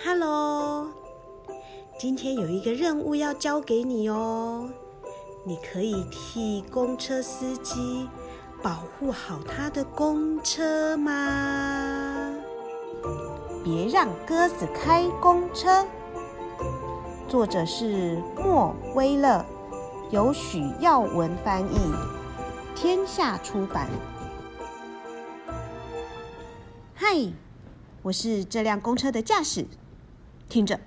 哈喽今天有一个任务要交给你哦。你可以替公车司机保护好他的公车吗？别让鸽子开公车。作者是莫威勒，由许耀文翻译，天下出版。嗨，我是这辆公车的驾驶。听着，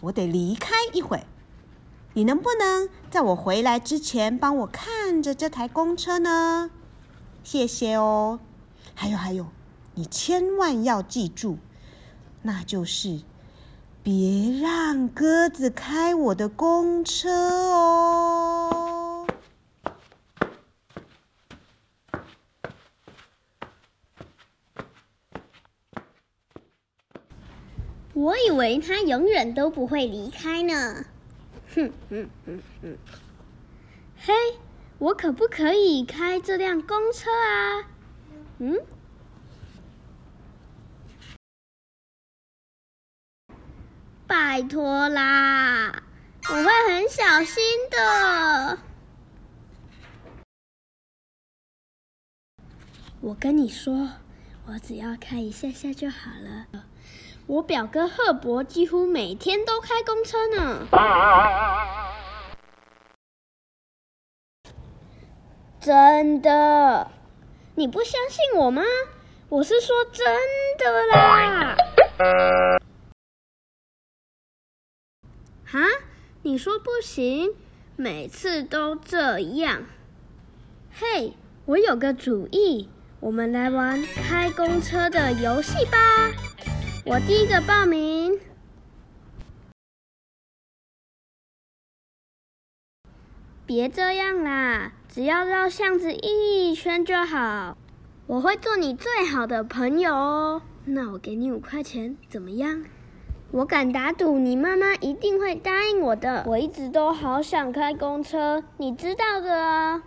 我得离开一会。你能不能在我回来之前帮我看着这台公车呢？谢谢哦。还有还有，你千万要记住，那就是别让鸽子开我的公车哦。我以为他永远都不会离开呢。哼哼哼哼！嘿，我可不可以开这辆公车啊？嗯？拜托啦，我会很小心的。我跟你说，我只要开一下下就好了。我表哥赫伯几乎每天都开公车呢。真的？你不相信我吗？我是说真的啦。哈？你说不行？每次都这样。嘿，我有个主意，我们来玩开公车的游戏吧。我第一个报名。别这样啦，只要绕巷子一圈就好。我会做你最好的朋友哦。那我给你五块钱，怎么样？我敢打赌，你妈妈一定会答应我的。我一直都好想开公车，你知道的啊。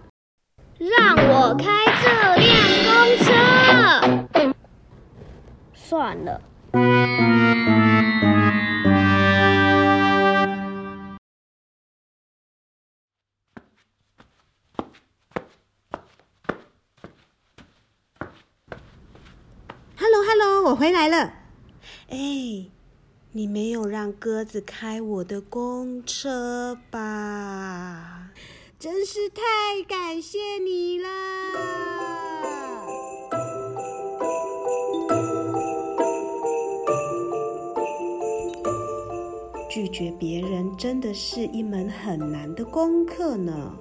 让我开这辆公车。算了。我回来了。哎，你没有让鸽子开我的公车吧？真是太感谢你了。拒绝别人真的是一门很难的功课呢。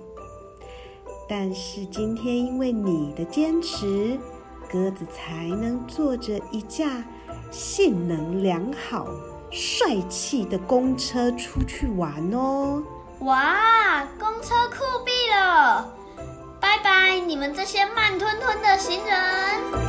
但是今天因为你的坚持，鸽子才能坐着一架性能良好、帅气的公车出去玩哦。哇，公车酷毙了！拜拜，你们这些慢吞吞的行人。